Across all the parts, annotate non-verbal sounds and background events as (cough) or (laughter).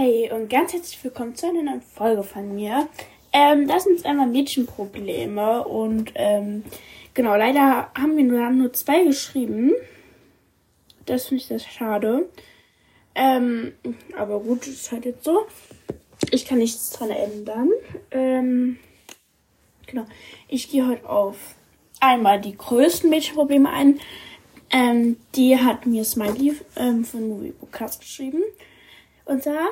Hey und ganz herzlich willkommen zu einer neuen Folge von mir. Ähm, das sind jetzt einmal Mädchenprobleme und ähm, genau, leider haben wir nur, nur zwei geschrieben. Das finde ich sehr schade. Ähm, aber gut, ist halt jetzt so. Ich kann nichts dran ändern. Ähm, genau. Ich gehe heute auf einmal die größten Mädchenprobleme ein. Ähm, die hat mir Smiley ähm, von Movie Bookcast geschrieben. Und zwar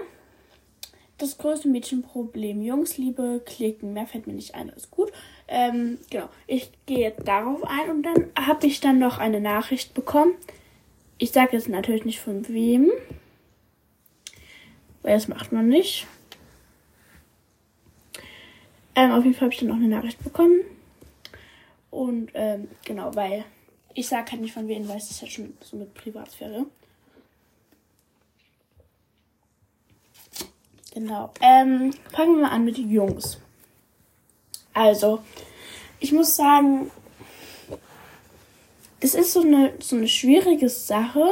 das größte Mädchenproblem. Jungs, Liebe, klicken. Mehr fällt mir nicht ein. Alles gut. Ähm, genau. Ich gehe jetzt darauf ein und dann habe ich dann noch eine Nachricht bekommen. Ich sage jetzt natürlich nicht von wem. Weil das macht man nicht. Ähm, auf jeden Fall habe ich dann noch eine Nachricht bekommen. Und ähm, genau, weil ich sage halt nicht von wem, weil es ist halt schon so mit Privatsphäre. Genau. Ähm, fangen wir mal an mit Jungs. Also, ich muss sagen, es ist so eine, so eine schwierige Sache.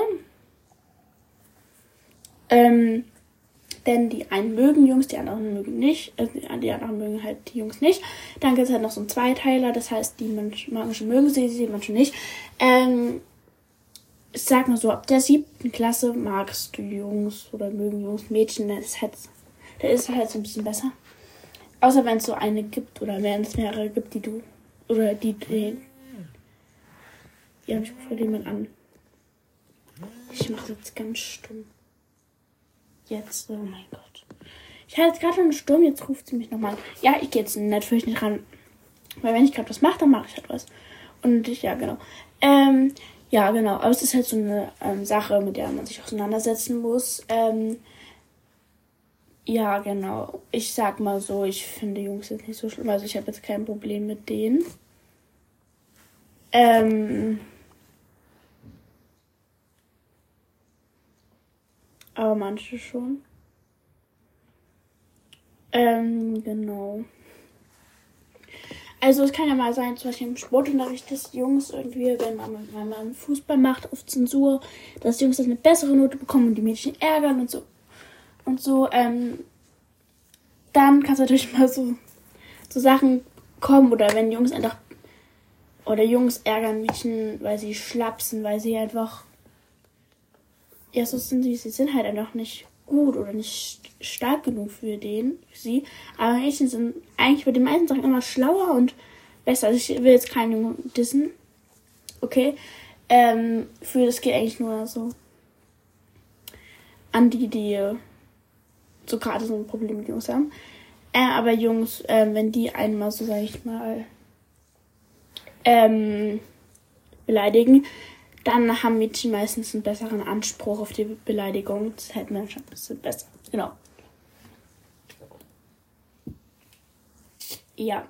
Ähm, denn die einen mögen Jungs, die anderen mögen nicht. Äh, die anderen mögen halt die Jungs nicht. Dann gibt es halt noch so einen Zweiteiler, das heißt, die manche mögen sie, sie manche nicht. Ähm, ich sag mal so, ab der siebten Klasse magst du Jungs oder mögen Jungs, Mädchen, das ist halt ist halt so ein bisschen besser. Außer wenn es so eine gibt oder wenn es mehrere gibt, die du. Oder die. die ja, ich rufe jemand an. Ich mache jetzt ganz stumm. Jetzt, oh mein Gott. Ich hatte jetzt gerade einen Sturm, jetzt ruft sie mich nochmal. Ja, ich gehe jetzt natürlich nicht ran. Weil wenn ich gerade was mache, dann mache ich halt was. Und ich, ja, genau. Ähm, ja, genau. Aber es ist halt so eine ähm, Sache, mit der man sich auseinandersetzen muss. Ähm, ja, genau. Ich sag mal so, ich finde Jungs jetzt nicht so schlimm. Also ich habe jetzt kein Problem mit denen. Ähm. Aber manche schon. Ähm, genau. Also es kann ja mal sein, zum Beispiel im Sportunterricht, dass Jungs irgendwie, wenn man, wenn man Fußball macht auf Zensur, dass Jungs dann eine bessere Note bekommen und die Mädchen ärgern und so und so, ähm, dann kannst du natürlich (laughs) mal so, so Sachen kommen oder wenn Jungs einfach oder Jungs ärgern Mädchen, weil sie schlapsen, weil sie einfach ja so sind sie, sie sind halt einfach nicht gut oder nicht stark genug für den, für sie. Aber Mädchen sind eigentlich bei den meisten Sachen immer schlauer und besser. Also ich will jetzt keinen Jungen dissen. Okay. Ähm, für das geht eigentlich nur so an die, die so gerade so ein Problem mit Jungs haben. Äh, aber Jungs, äh, wenn die einmal so, sag ich mal, ähm, beleidigen, dann haben Mädchen meistens einen besseren Anspruch auf die Beleidigung. Das hält man schon ein bisschen besser. Genau. Ja.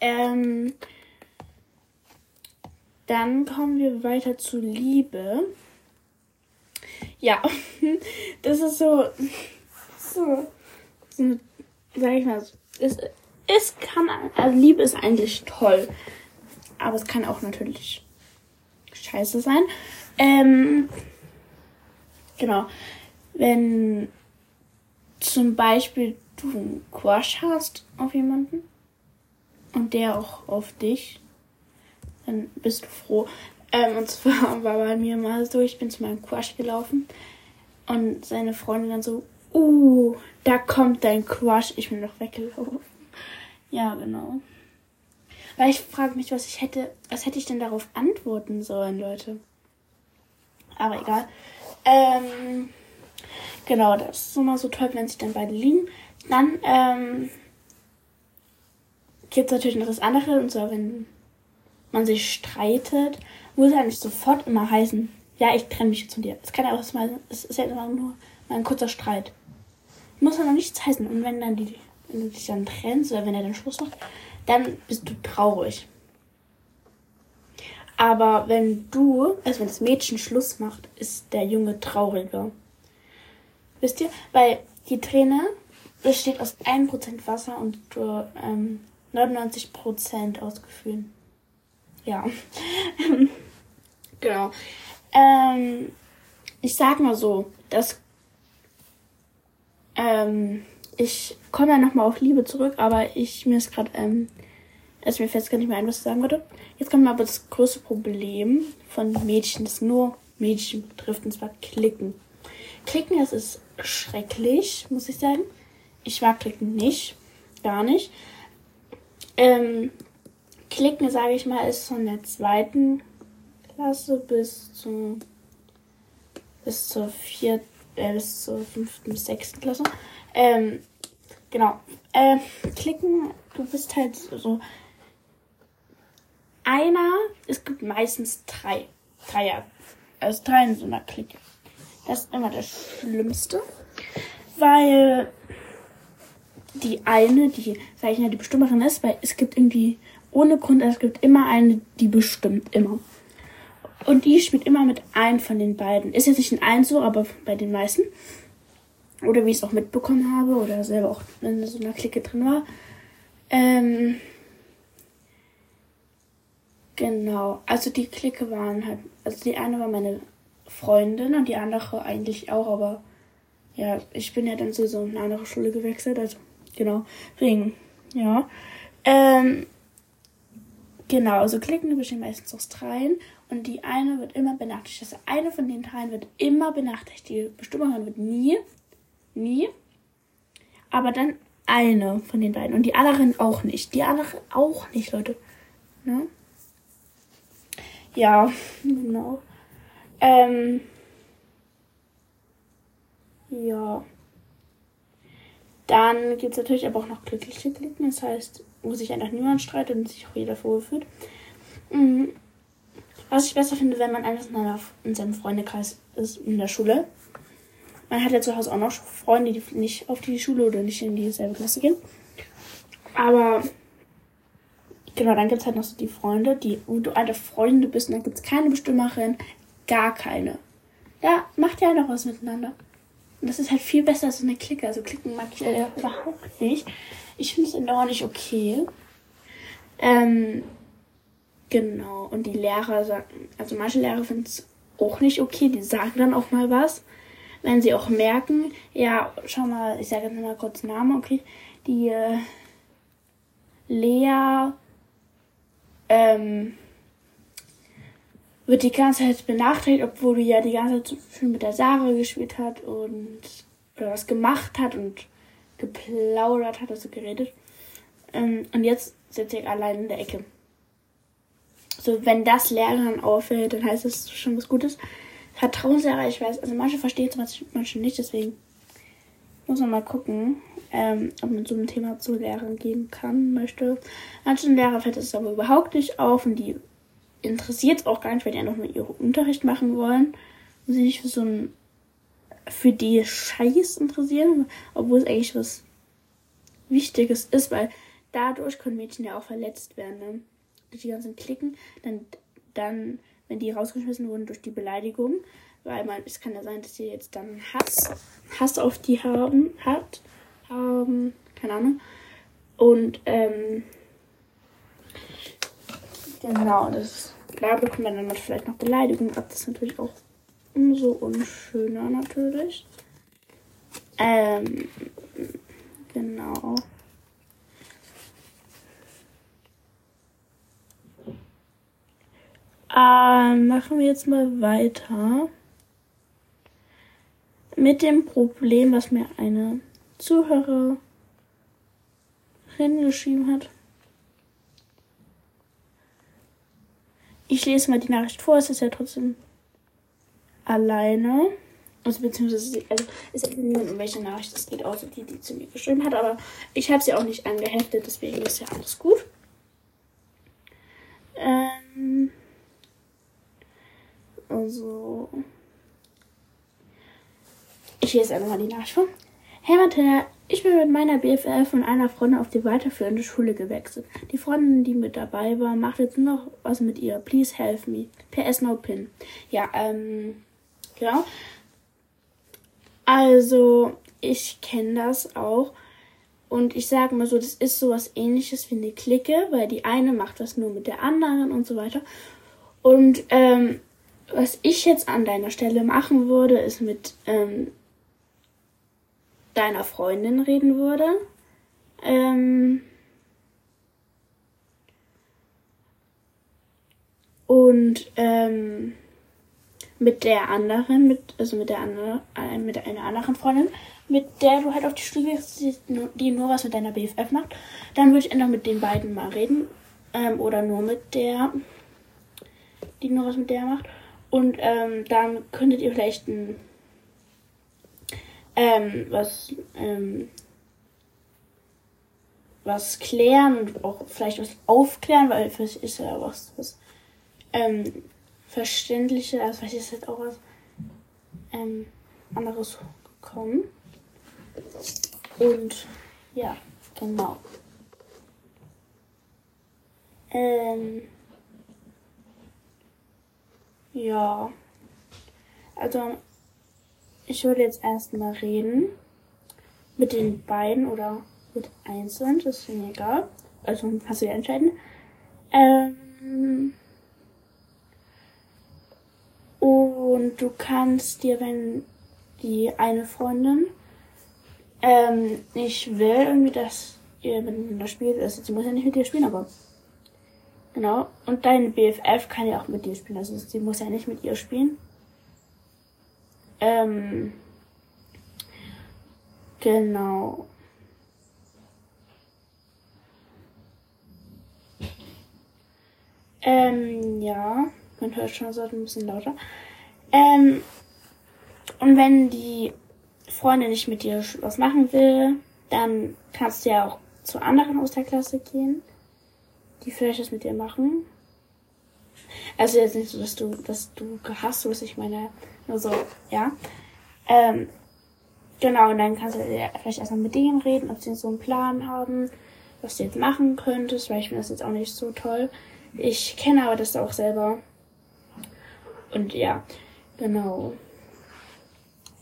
Ähm, dann kommen wir weiter zu Liebe. Ja, (laughs) das ist so, so, so sag ich mal, es, es kann, also Liebe ist eigentlich toll, aber es kann auch natürlich scheiße sein. Ähm, genau, wenn zum Beispiel du einen Crush hast auf jemanden und der auch auf dich, dann bist du froh. Ähm, und zwar (laughs) war bei mir mal so, ich bin zu meinem Crush gelaufen und seine Freundin dann so, uh, da kommt dein Crush. Ich bin noch weggelaufen. Ja, genau. Weil ich frage mich, was ich hätte, was hätte ich denn darauf antworten sollen, Leute? Aber egal. Ähm, genau, das ist immer so toll, wenn sich dann beide liegen. Dann ähm, gibt es natürlich noch das andere, und zwar, wenn man sich streitet muss ja nicht sofort immer heißen, ja, ich trenne mich jetzt von dir. Es kann ja auch mal, es ist ja immer nur mal ein kurzer Streit. Muss ja noch nichts heißen. Und wenn dann die, wenn du dich dann trennst oder wenn er dann Schluss macht, dann bist du traurig. Aber wenn du, also wenn das Mädchen Schluss macht, ist der Junge trauriger. Wisst ihr? Weil die Träne besteht aus 1% Wasser und ähm, 99% aus Gefühlen. Ja. (laughs) Genau. Ähm, ich sag mal so, das Ähm, ich komme ja nochmal auf Liebe zurück, aber ich mir ist gerade, ähm, also mir fällt gar nicht mehr ein, was ich sagen wollte. Jetzt kommt mal aber das größte Problem von Mädchen, das nur Mädchen betrifft, und zwar Klicken. Klicken, das ist schrecklich, muss ich sagen. Ich mag Klicken nicht. Gar nicht. Ähm, Klicken, sage ich mal, ist von der zweiten Klasse bis zum bis zur vierten, äh, bis zur fünften bis sechsten Klasse. Ähm, genau. Äh, klicken, du bist halt so einer, es gibt meistens drei. Dreier. Also drei in so einer Clique. Das ist immer das Schlimmste. Weil die eine, die, sag ich mal, die Bestimmerin ist, weil es gibt irgendwie ohne Grund, es gibt immer eine, die bestimmt immer. Und die spielt immer mit einem von den beiden. Ist jetzt nicht in allen so, aber bei den meisten. Oder wie ich es auch mitbekommen habe, oder selber auch in so einer Clique drin war. Ähm, genau. Also die Clique waren halt, also die eine war meine Freundin und die andere eigentlich auch, aber ja, ich bin ja dann zu so eine andere Schule gewechselt, also genau, wegen, ja. Ähm, genau, also Klicken bestehen meistens aus dreien und die eine wird immer benachrichtigt. Also eine von den dreien wird immer benachrichtigt. Die Bestimmerin wird nie, nie, aber dann eine von den beiden und die anderen auch nicht. Die andere auch nicht, Leute. Ne? Ja, genau. Ähm, ja. Dann gibt es natürlich aber auch noch glückliche Klicken. Das heißt, wo sich einfach niemand streitet und sich auch jeder vorgeführt. Mhm. Was ich besser finde, wenn man einfach in seinem Freundekreis ist in der Schule. Man hat ja zu Hause auch noch Freunde, die nicht auf die Schule oder nicht in dieselbe Klasse gehen. Aber genau, dann gibt es halt noch so die Freunde, die, wo du alte Freunde bist und dann gibt es keine Bestimmerin, gar keine. Da macht ja noch was miteinander. Und das ist halt viel besser als so eine Clique. Also Klicken mag ich äh, überhaupt nicht. Ich finde es auch nicht okay. Ähm, genau. Und die Lehrer sagen, also manche Lehrer finden es auch nicht okay. Die sagen dann auch mal was. Wenn sie auch merken, ja, schau mal, ich sage jetzt mal kurz Namen, okay. Die äh, Lea, ähm, wird die ganze Zeit benachteiligt, obwohl du ja die ganze Zeit schon mit der Sarah gespielt hat und oder was gemacht hat und geplaudert hat, also geredet. Ähm, und jetzt sitze ich allein in der Ecke. So, wenn das Lehrern auffällt, dann heißt das schon was Gutes. Vertrauenslehrer, ich weiß, also manche verstehen es, manche nicht, deswegen muss man mal gucken, ähm, ob man so ein Thema zu Lehrern geben kann, möchte. Manchen Lehrer fällt es aber überhaupt nicht auf und die interessiert es auch gar nicht, weil die einfach nur ihren Unterricht machen wollen und sich nicht für so ein für die Scheiß interessieren, obwohl es eigentlich was Wichtiges ist, weil dadurch können Mädchen ja auch verletzt werden. Ne? Durch die ganzen Klicken, dann, dann, wenn die rausgeschmissen wurden durch die Beleidigung, weil man, es kann ja sein, dass sie jetzt dann Hass, Hass auf die haben, hat, haben, keine Ahnung. Und, ähm, genau, das Klar bekommt man dann vielleicht noch Beleidigung ab. Das ist natürlich auch umso unschöner natürlich. Ähm, genau. Ähm, machen wir jetzt mal weiter mit dem Problem, was mir eine Zuhörerin geschrieben hat. Ich lese mal die Nachricht vor, es ist ja trotzdem alleine. Also beziehungsweise, also es ist niemand, um welche Nachricht es geht, außer die, die zu mir geschrieben hat. Aber ich habe sie auch nicht angeheftet, deswegen ist ja alles gut. Ähm, also, ich lese einfach mal die Nachricht. Hey Martina, ich bin mit meiner BFF und einer Freundin auf die weiterführende Schule gewechselt. Die Freundin, die mit dabei war, macht jetzt nur noch was mit ihr. Please help me. PS no pin. Ja, ähm, genau. Also, ich kenne das auch. Und ich sage mal so, das ist sowas ähnliches wie eine Clique, weil die eine macht das nur mit der anderen und so weiter. Und ähm, was ich jetzt an deiner Stelle machen würde, ist mit ähm, deiner Freundin reden würde. Ähm, und ähm, mit der anderen, mit, also mit der anderen, äh, mit einer anderen Freundin, mit der du halt auf die Schule gehst, die, nur was mit deiner BFF macht, dann würde ich einfach mit den beiden mal reden. Ähm, oder nur mit der, die nur was mit der macht. Und ähm, dann könntet ihr vielleicht ein, ähm, was, ähm, was klären und auch vielleicht was aufklären, weil vielleicht ist ja was, was ähm, verständliche, also vielleicht ist jetzt auch was ähm, anderes gekommen. Und ja, genau. Ähm, ja. Also, ich würde jetzt erstmal reden mit den beiden oder mit einzeln, das ist mir egal. Also kannst du ja entscheiden. Ähm, und du kannst dir, wenn die eine Freundin ähm, nicht will, irgendwie, dass ihr miteinander spielt, also sie muss ja nicht mit dir spielen, aber genau. Und deine BFF kann ja auch mit dir spielen, also sie muss ja nicht mit ihr spielen. Ähm, genau. Ähm, ja, man hört schon so ein bisschen lauter. Ähm, und wenn die Freundin nicht mit dir was machen will, dann kannst du ja auch zu anderen aus der Klasse gehen, die vielleicht das mit dir machen. Also jetzt nicht so, dass du, dass du gehasst wirst, ich meine, nur so, ja. Ähm, genau, und dann kannst du vielleicht erstmal mit denen reden, ob sie so einen Plan haben, was du jetzt machen könntest, weil ich finde das jetzt auch nicht so toll. Ich kenne aber das auch selber. Und ja, genau.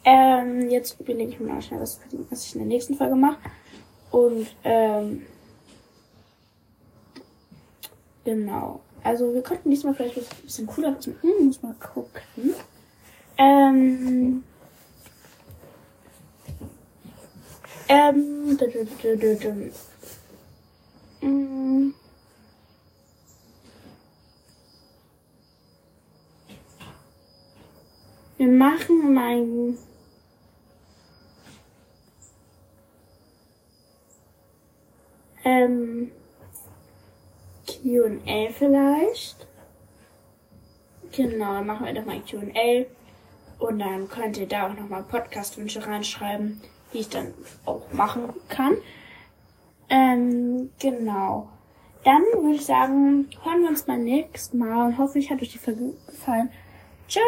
Ähm, jetzt überlege ich mir mal schnell, was, was ich in der nächsten Folge mache. Und, ähm, genau. Also, wir könnten diesmal vielleicht was ein bisschen cooler machen. Hm, muss mal gucken. Ähm, ähm, ähm, wir machen mal ähm, QA vielleicht. Genau, dann machen wir doch mal QA. Und dann könnt ihr da auch nochmal Podcast-Wünsche reinschreiben, die ich dann auch machen kann. Ähm, genau. Dann würde ich sagen, hören wir uns beim nächsten Mal und hoffe, ich hat euch die Folge gefallen. Ciao!